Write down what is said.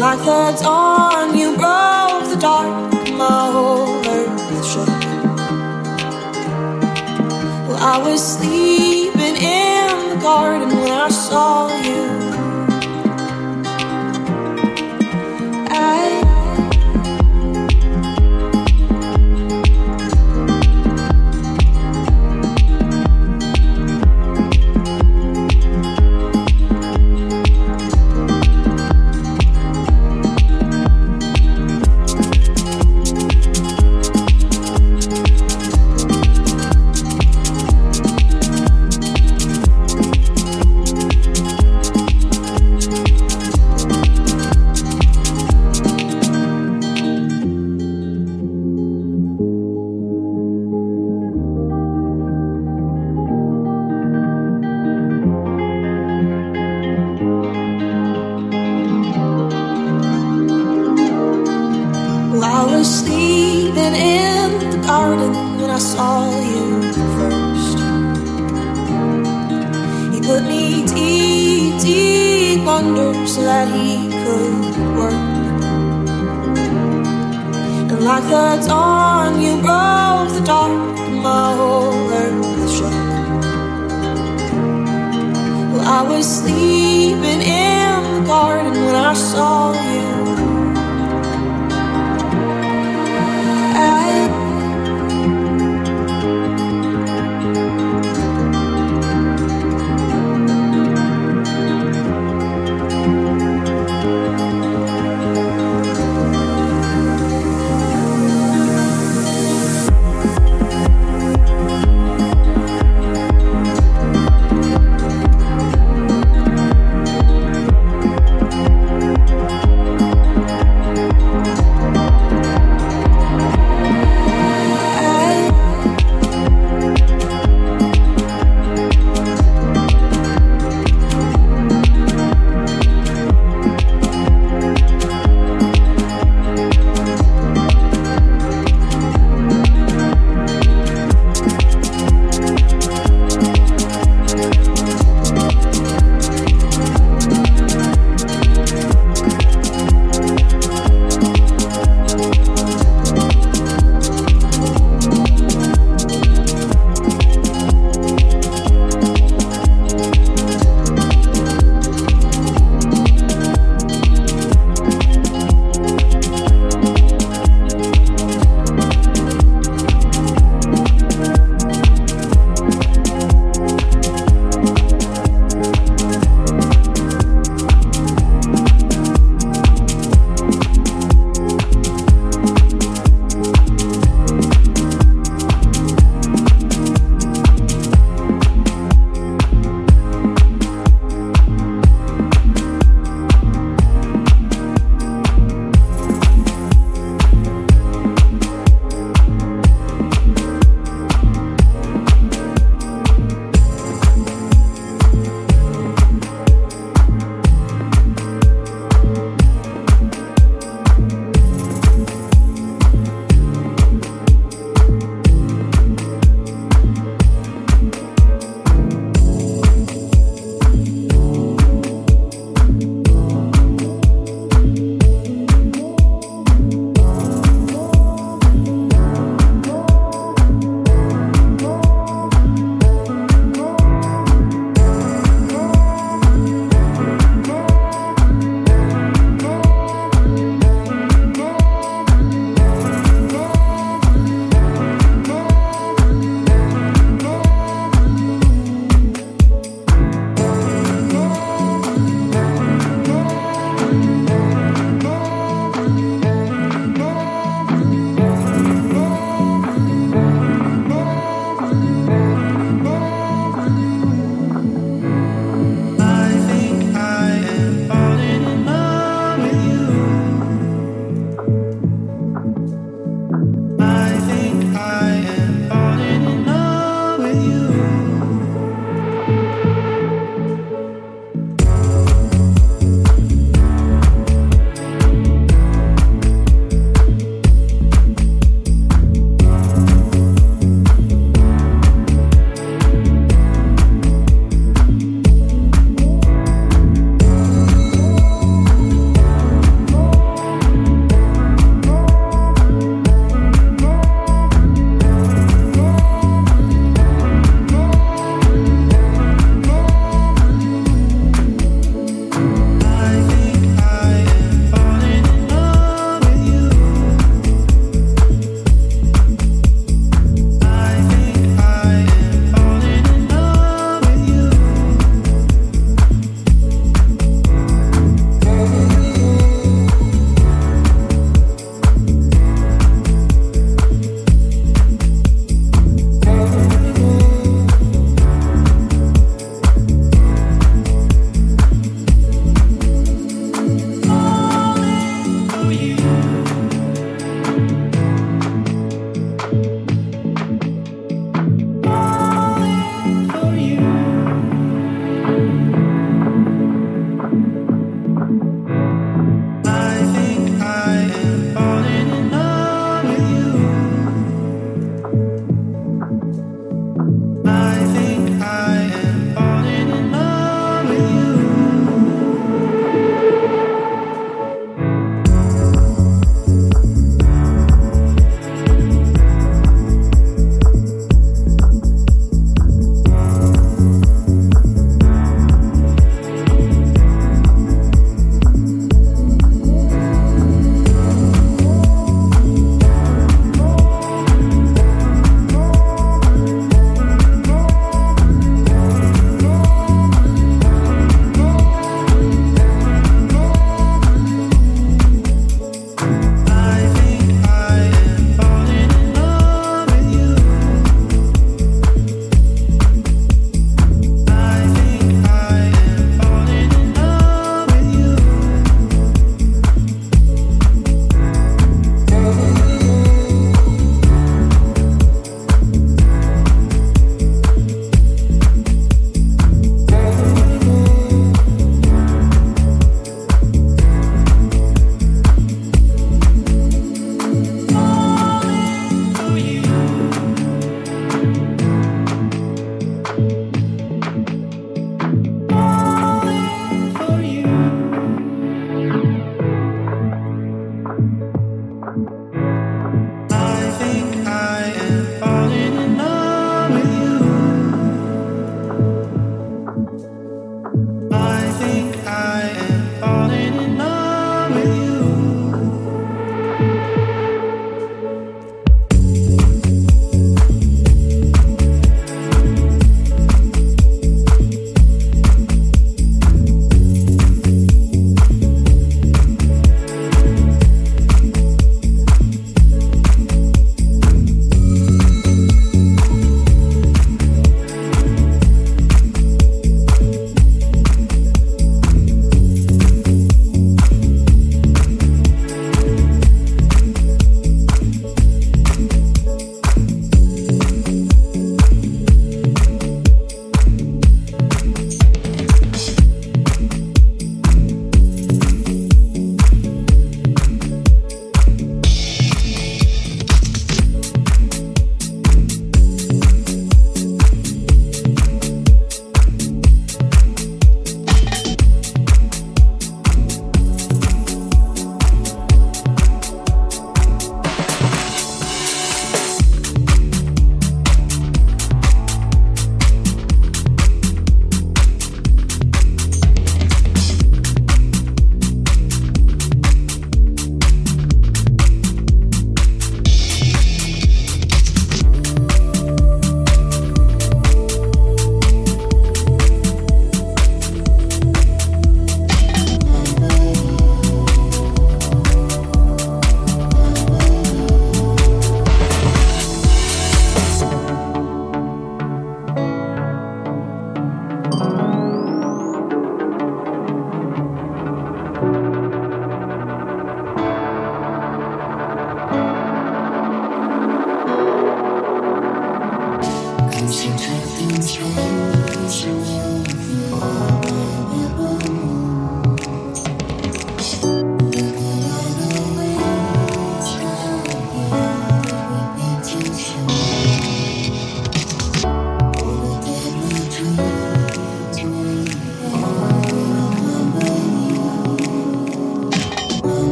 Like the dawn, you broke the dark, my whole earth shook. Well, I was sleeping in the garden when I saw you.